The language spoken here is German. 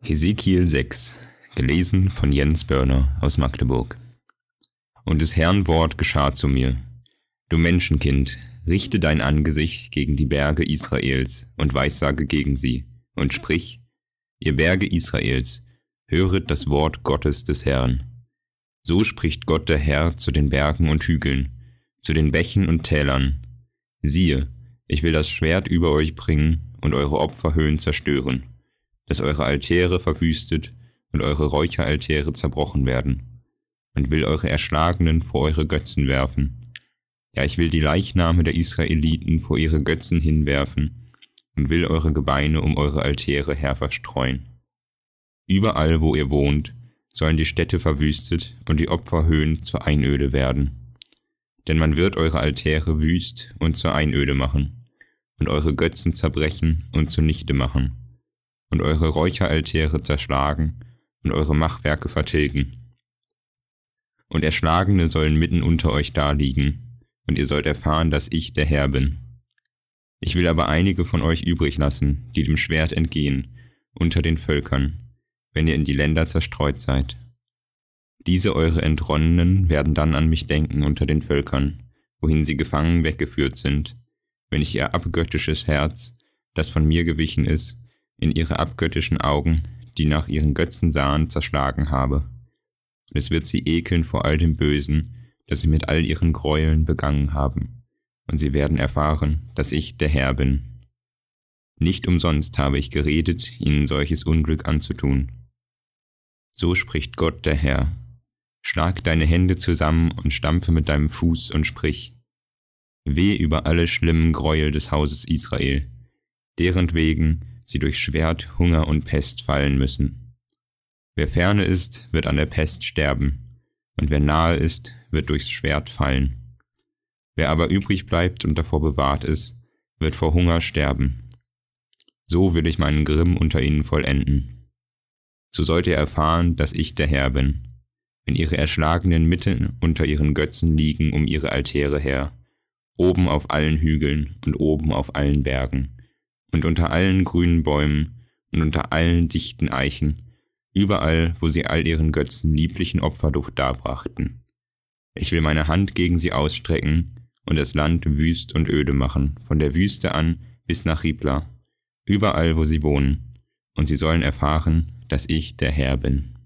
Hesekiel 6, gelesen von Jens Börner aus Magdeburg. Und des Herrn Wort geschah zu mir. Du Menschenkind, richte dein Angesicht gegen die Berge Israels und weissage gegen sie und sprich, ihr Berge Israels, höret das Wort Gottes des Herrn. So spricht Gott der Herr zu den Bergen und Hügeln, zu den Bächen und Tälern. Siehe, ich will das Schwert über euch bringen und eure Opferhöhen zerstören dass eure Altäre verwüstet und eure Räucheraltäre zerbrochen werden, und will eure Erschlagenen vor eure Götzen werfen. Ja, ich will die Leichname der Israeliten vor ihre Götzen hinwerfen und will eure Gebeine um eure Altäre her verstreuen. Überall, wo ihr wohnt, sollen die Städte verwüstet und die Opferhöhen zur Einöde werden. Denn man wird eure Altäre wüst und zur Einöde machen und eure Götzen zerbrechen und zunichte machen und eure Räucheraltäre zerschlagen und eure Machwerke vertilgen. Und Erschlagene sollen mitten unter euch daliegen, und ihr sollt erfahren, dass ich der Herr bin. Ich will aber einige von euch übrig lassen, die dem Schwert entgehen, unter den Völkern, wenn ihr in die Länder zerstreut seid. Diese eure Entronnenen werden dann an mich denken unter den Völkern, wohin sie gefangen weggeführt sind, wenn ich ihr abgöttisches Herz, das von mir gewichen ist, in ihre abgöttischen Augen, die nach ihren Götzen sahen, zerschlagen habe. Und es wird sie ekeln vor all dem Bösen, das sie mit all ihren Gräueln begangen haben. Und sie werden erfahren, dass ich der Herr bin. Nicht umsonst habe ich geredet, ihnen solches Unglück anzutun. So spricht Gott der Herr. Schlag deine Hände zusammen und stampfe mit deinem Fuß und sprich. Weh über alle schlimmen Gräuel des Hauses Israel, deren wegen sie durch Schwert, Hunger und Pest fallen müssen. Wer ferne ist, wird an der Pest sterben, und wer nahe ist, wird durchs Schwert fallen. Wer aber übrig bleibt und davor bewahrt ist, wird vor Hunger sterben. So will ich meinen Grimm unter ihnen vollenden. So sollt ihr erfahren, dass ich der Herr bin, wenn ihre Erschlagenen mitten unter ihren Götzen liegen um ihre Altäre her, oben auf allen Hügeln und oben auf allen Bergen und unter allen grünen Bäumen und unter allen dichten Eichen, überall, wo sie all ihren Götzen lieblichen Opferduft darbrachten. Ich will meine Hand gegen sie ausstrecken und das Land wüst und öde machen, von der Wüste an bis nach Ribla, überall, wo sie wohnen, und sie sollen erfahren, dass ich der Herr bin.